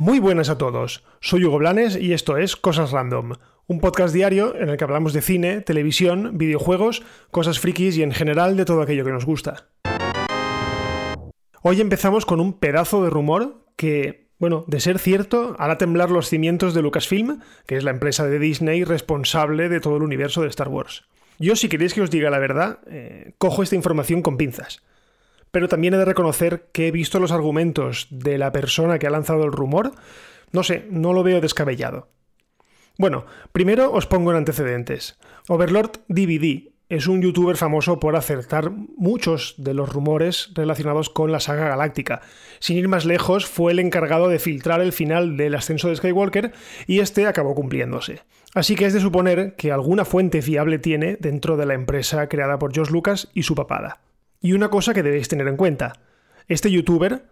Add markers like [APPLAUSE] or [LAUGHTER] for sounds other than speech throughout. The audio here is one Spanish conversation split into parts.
Muy buenas a todos, soy Hugo Blanes y esto es Cosas Random, un podcast diario en el que hablamos de cine, televisión, videojuegos, cosas frikis y en general de todo aquello que nos gusta. Hoy empezamos con un pedazo de rumor que, bueno, de ser cierto, hará temblar los cimientos de Lucasfilm, que es la empresa de Disney responsable de todo el universo de Star Wars. Yo, si queréis que os diga la verdad, eh, cojo esta información con pinzas pero también he de reconocer que he visto los argumentos de la persona que ha lanzado el rumor. No sé, no lo veo descabellado. Bueno, primero os pongo en antecedentes. Overlord DVD es un youtuber famoso por acertar muchos de los rumores relacionados con la saga galáctica. Sin ir más lejos, fue el encargado de filtrar el final del ascenso de Skywalker y este acabó cumpliéndose. Así que es de suponer que alguna fuente fiable tiene dentro de la empresa creada por George Lucas y su papada. Y una cosa que debéis tener en cuenta, este youtuber,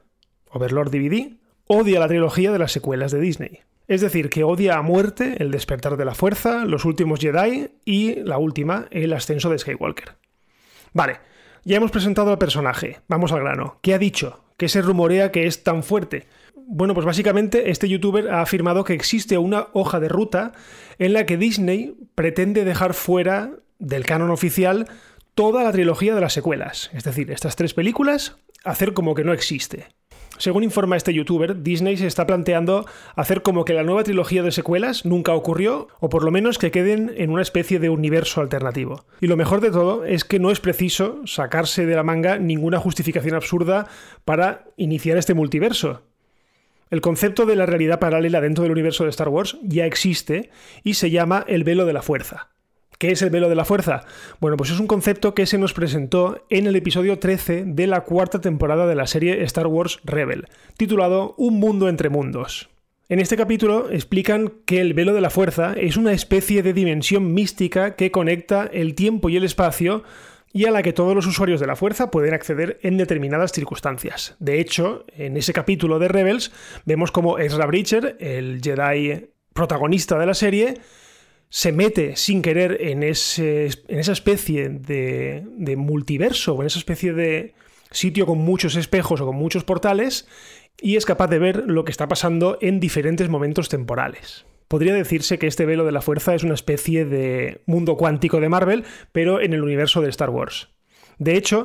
Overlord DVD, odia la trilogía de las secuelas de Disney. Es decir, que odia a muerte El despertar de la fuerza, Los últimos Jedi y la última, El ascenso de Skywalker. Vale, ya hemos presentado al personaje, vamos al grano. ¿Qué ha dicho? ¿Qué se rumorea que es tan fuerte? Bueno, pues básicamente este youtuber ha afirmado que existe una hoja de ruta en la que Disney pretende dejar fuera del canon oficial toda la trilogía de las secuelas, es decir, estas tres películas, hacer como que no existe. Según informa este youtuber, Disney se está planteando hacer como que la nueva trilogía de secuelas nunca ocurrió, o por lo menos que queden en una especie de universo alternativo. Y lo mejor de todo es que no es preciso sacarse de la manga ninguna justificación absurda para iniciar este multiverso. El concepto de la realidad paralela dentro del universo de Star Wars ya existe y se llama el velo de la fuerza. ¿Qué es el velo de la fuerza? Bueno, pues es un concepto que se nos presentó en el episodio 13 de la cuarta temporada de la serie Star Wars Rebel, titulado Un mundo entre mundos. En este capítulo explican que el velo de la fuerza es una especie de dimensión mística que conecta el tiempo y el espacio y a la que todos los usuarios de la fuerza pueden acceder en determinadas circunstancias. De hecho, en ese capítulo de Rebels vemos como Ezra Bridger, el Jedi protagonista de la serie, se mete sin querer en, ese, en esa especie de, de multiverso, o en esa especie de sitio con muchos espejos o con muchos portales, y es capaz de ver lo que está pasando en diferentes momentos temporales. Podría decirse que este velo de la fuerza es una especie de mundo cuántico de Marvel, pero en el universo de Star Wars. De hecho,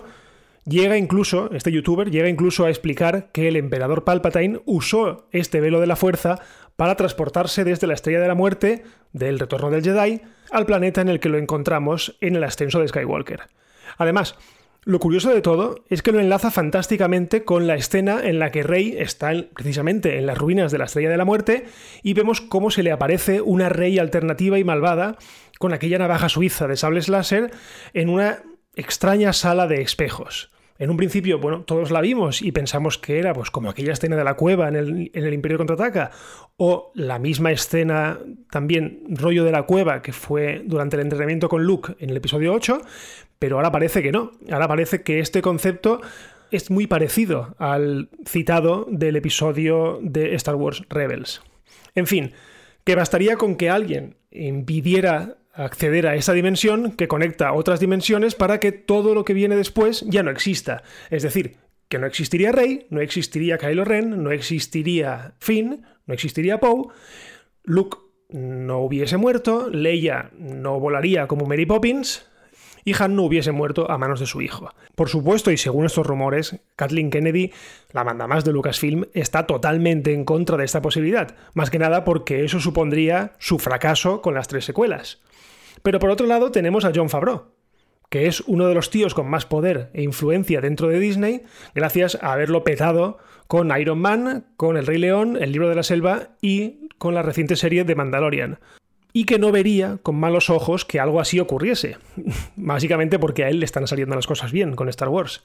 llega incluso, este youtuber llega incluso a explicar que el emperador Palpatine usó este velo de la fuerza para transportarse desde la Estrella de la Muerte, del Retorno del Jedi, al planeta en el que lo encontramos en el ascenso de Skywalker. Además, lo curioso de todo es que lo enlaza fantásticamente con la escena en la que Rey está precisamente en las ruinas de la Estrella de la Muerte y vemos cómo se le aparece una Rey alternativa y malvada con aquella navaja suiza de sables láser en una extraña sala de espejos. En un principio, bueno, todos la vimos y pensamos que era pues como aquella escena de la cueva en el, en el Imperio Contraataca, o la misma escena también rollo de la cueva que fue durante el entrenamiento con Luke en el episodio 8, pero ahora parece que no. Ahora parece que este concepto es muy parecido al citado del episodio de Star Wars Rebels. En fin, que bastaría con que alguien impidiera acceder a esa dimensión que conecta otras dimensiones para que todo lo que viene después ya no exista. Es decir, que no existiría Rey, no existiría Kylo Ren, no existiría Finn, no existiría Poe, Luke no hubiese muerto, Leia no volaría como Mary Poppins, y Han no hubiese muerto a manos de su hijo. Por supuesto, y según estos rumores, Kathleen Kennedy, la más de Lucasfilm, está totalmente en contra de esta posibilidad, más que nada porque eso supondría su fracaso con las tres secuelas. Pero por otro lado tenemos a John Favreau, que es uno de los tíos con más poder e influencia dentro de Disney, gracias a haberlo petado con Iron Man, con El Rey León, El Libro de la Selva y con la reciente serie de Mandalorian. Y que no vería con malos ojos que algo así ocurriese. [LAUGHS] Básicamente porque a él le están saliendo las cosas bien con Star Wars.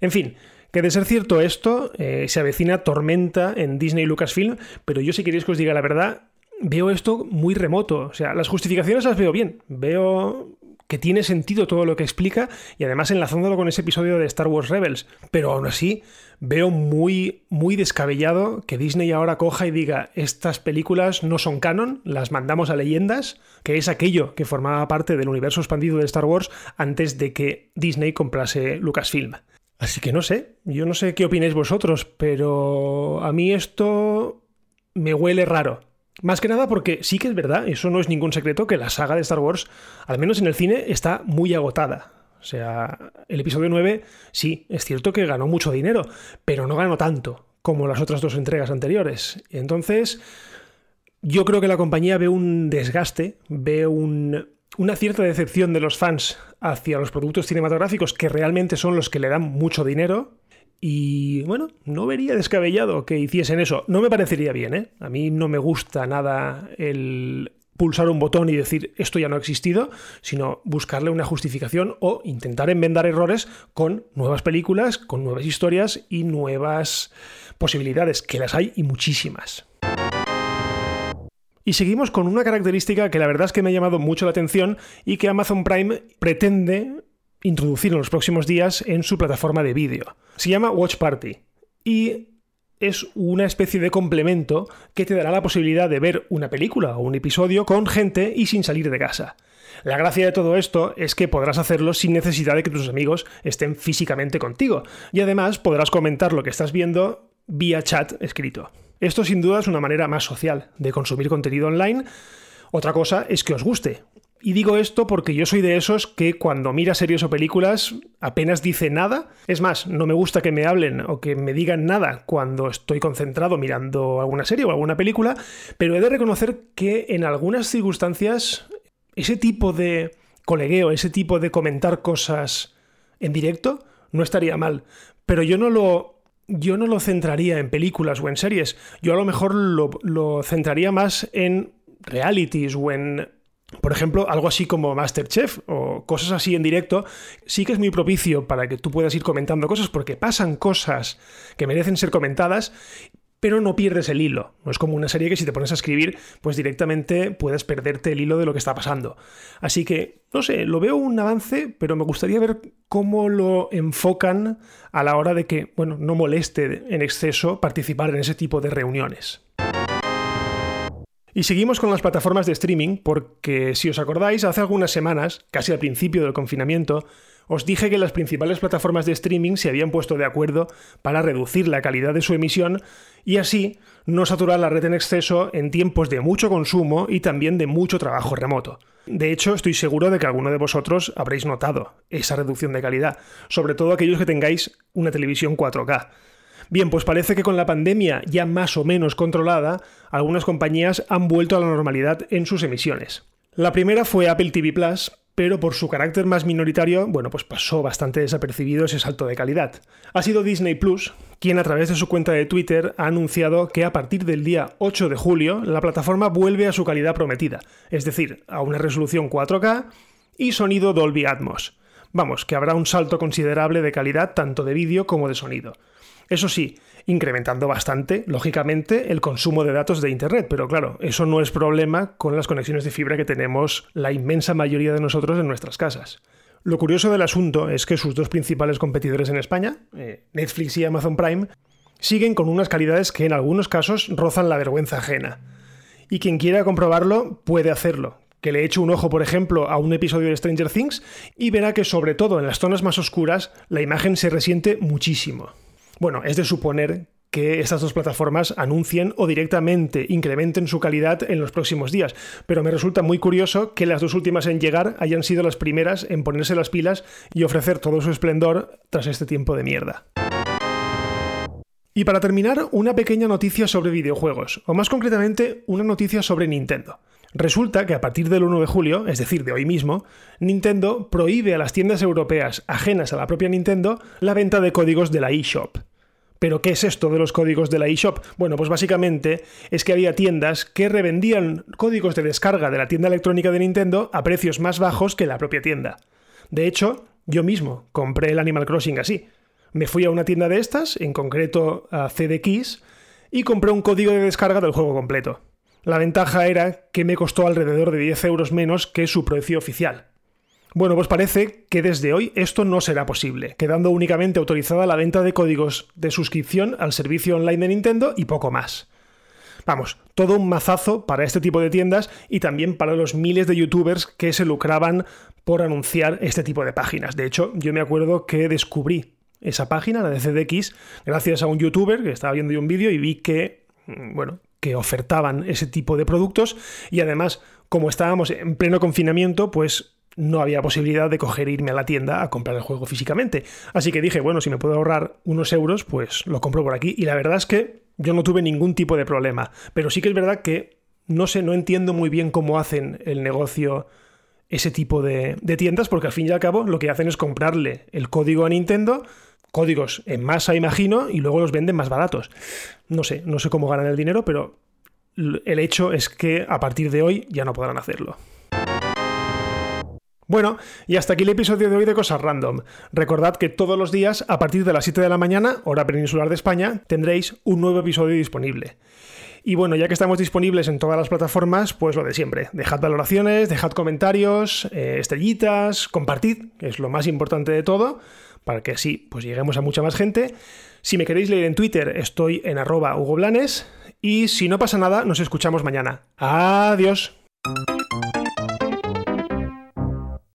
En fin, que de ser cierto esto, eh, se avecina tormenta en Disney y Lucasfilm, pero yo si queréis que os diga la verdad, veo esto muy remoto. O sea, las justificaciones las veo bien. Veo que tiene sentido todo lo que explica y además enlazándolo con ese episodio de Star Wars Rebels. Pero aún así, veo muy, muy descabellado que Disney ahora coja y diga, estas películas no son canon, las mandamos a leyendas, que es aquello que formaba parte del universo expandido de Star Wars antes de que Disney comprase Lucasfilm. Así que no sé, yo no sé qué opináis vosotros, pero a mí esto me huele raro. Más que nada porque sí que es verdad, eso no es ningún secreto, que la saga de Star Wars, al menos en el cine, está muy agotada. O sea, el episodio 9 sí, es cierto que ganó mucho dinero, pero no ganó tanto como las otras dos entregas anteriores. Entonces, yo creo que la compañía ve un desgaste, ve una cierta decepción de los fans hacia los productos cinematográficos que realmente son los que le dan mucho dinero y bueno, no vería descabellado que hiciesen eso. No me parecería bien, ¿eh? A mí no me gusta nada el pulsar un botón y decir esto ya no ha existido, sino buscarle una justificación o intentar enmendar errores con nuevas películas, con nuevas historias y nuevas posibilidades, que las hay y muchísimas. Y seguimos con una característica que la verdad es que me ha llamado mucho la atención y que Amazon Prime pretende introducir en los próximos días en su plataforma de vídeo. Se llama Watch Party y es una especie de complemento que te dará la posibilidad de ver una película o un episodio con gente y sin salir de casa. La gracia de todo esto es que podrás hacerlo sin necesidad de que tus amigos estén físicamente contigo y además podrás comentar lo que estás viendo vía chat escrito. Esto sin duda es una manera más social de consumir contenido online. Otra cosa es que os guste. Y digo esto porque yo soy de esos que cuando mira series o películas apenas dice nada. Es más, no me gusta que me hablen o que me digan nada cuando estoy concentrado mirando alguna serie o alguna película, pero he de reconocer que en algunas circunstancias ese tipo de colegueo, ese tipo de comentar cosas en directo, no estaría mal. Pero yo no lo yo no lo centraría en películas o en series. Yo a lo mejor lo, lo, centraría más en realities o en por ejemplo, algo así como Masterchef o cosas así en directo, sí que es muy propicio para que tú puedas ir comentando cosas porque pasan cosas que merecen ser comentadas, pero no pierdes el hilo. No es como una serie que si te pones a escribir, pues directamente puedes perderte el hilo de lo que está pasando. Así que, no sé, lo veo un avance, pero me gustaría ver cómo lo enfocan a la hora de que, bueno, no moleste en exceso participar en ese tipo de reuniones. Y seguimos con las plataformas de streaming porque, si os acordáis, hace algunas semanas, casi al principio del confinamiento, os dije que las principales plataformas de streaming se habían puesto de acuerdo para reducir la calidad de su emisión y así no saturar la red en exceso en tiempos de mucho consumo y también de mucho trabajo remoto. De hecho, estoy seguro de que alguno de vosotros habréis notado esa reducción de calidad, sobre todo aquellos que tengáis una televisión 4K. Bien, pues parece que con la pandemia ya más o menos controlada, algunas compañías han vuelto a la normalidad en sus emisiones. La primera fue Apple TV Plus, pero por su carácter más minoritario, bueno, pues pasó bastante desapercibido ese salto de calidad. Ha sido Disney Plus quien a través de su cuenta de Twitter ha anunciado que a partir del día 8 de julio la plataforma vuelve a su calidad prometida, es decir, a una resolución 4K y sonido Dolby Atmos. Vamos, que habrá un salto considerable de calidad tanto de vídeo como de sonido. Eso sí, incrementando bastante, lógicamente, el consumo de datos de Internet, pero claro, eso no es problema con las conexiones de fibra que tenemos la inmensa mayoría de nosotros en nuestras casas. Lo curioso del asunto es que sus dos principales competidores en España, eh, Netflix y Amazon Prime, siguen con unas calidades que en algunos casos rozan la vergüenza ajena. Y quien quiera comprobarlo puede hacerlo, que le eche un ojo, por ejemplo, a un episodio de Stranger Things y verá que sobre todo en las zonas más oscuras la imagen se resiente muchísimo. Bueno, es de suponer que estas dos plataformas anuncien o directamente incrementen su calidad en los próximos días. Pero me resulta muy curioso que las dos últimas en llegar hayan sido las primeras en ponerse las pilas y ofrecer todo su esplendor tras este tiempo de mierda. Y para terminar, una pequeña noticia sobre videojuegos, o más concretamente, una noticia sobre Nintendo. Resulta que a partir del 1 de julio, es decir, de hoy mismo, Nintendo prohíbe a las tiendas europeas ajenas a la propia Nintendo la venta de códigos de la eShop. ¿Pero qué es esto de los códigos de la eShop? Bueno, pues básicamente es que había tiendas que revendían códigos de descarga de la tienda electrónica de Nintendo a precios más bajos que la propia tienda. De hecho, yo mismo compré el Animal Crossing así. Me fui a una tienda de estas, en concreto a CD Keys, y compré un código de descarga del juego completo. La ventaja era que me costó alrededor de 10 euros menos que su precio oficial. Bueno, pues parece que desde hoy esto no será posible, quedando únicamente autorizada la venta de códigos de suscripción al servicio online de Nintendo y poco más. Vamos, todo un mazazo para este tipo de tiendas y también para los miles de youtubers que se lucraban por anunciar este tipo de páginas. De hecho, yo me acuerdo que descubrí esa página, la de CDX, gracias a un youtuber que estaba viendo un vídeo y vi que, mm, bueno, que ofertaban ese tipo de productos y además, como estábamos en pleno confinamiento, pues no había posibilidad de coger e irme a la tienda a comprar el juego físicamente. Así que dije, bueno, si me puedo ahorrar unos euros, pues lo compro por aquí. Y la verdad es que yo no tuve ningún tipo de problema. Pero sí que es verdad que no sé, no entiendo muy bien cómo hacen el negocio ese tipo de, de tiendas, porque al fin y al cabo lo que hacen es comprarle el código a Nintendo, códigos en masa, imagino, y luego los venden más baratos. No sé, no sé cómo ganan el dinero, pero el hecho es que a partir de hoy ya no podrán hacerlo. Bueno, y hasta aquí el episodio de hoy de Cosas Random. Recordad que todos los días, a partir de las 7 de la mañana, hora peninsular de España, tendréis un nuevo episodio disponible. Y bueno, ya que estamos disponibles en todas las plataformas, pues lo de siempre. Dejad valoraciones, dejad comentarios, eh, estrellitas, compartid, que es lo más importante de todo, para que así pues lleguemos a mucha más gente. Si me queréis leer en Twitter, estoy en arroba Hugo. Y si no pasa nada, nos escuchamos mañana. Adiós.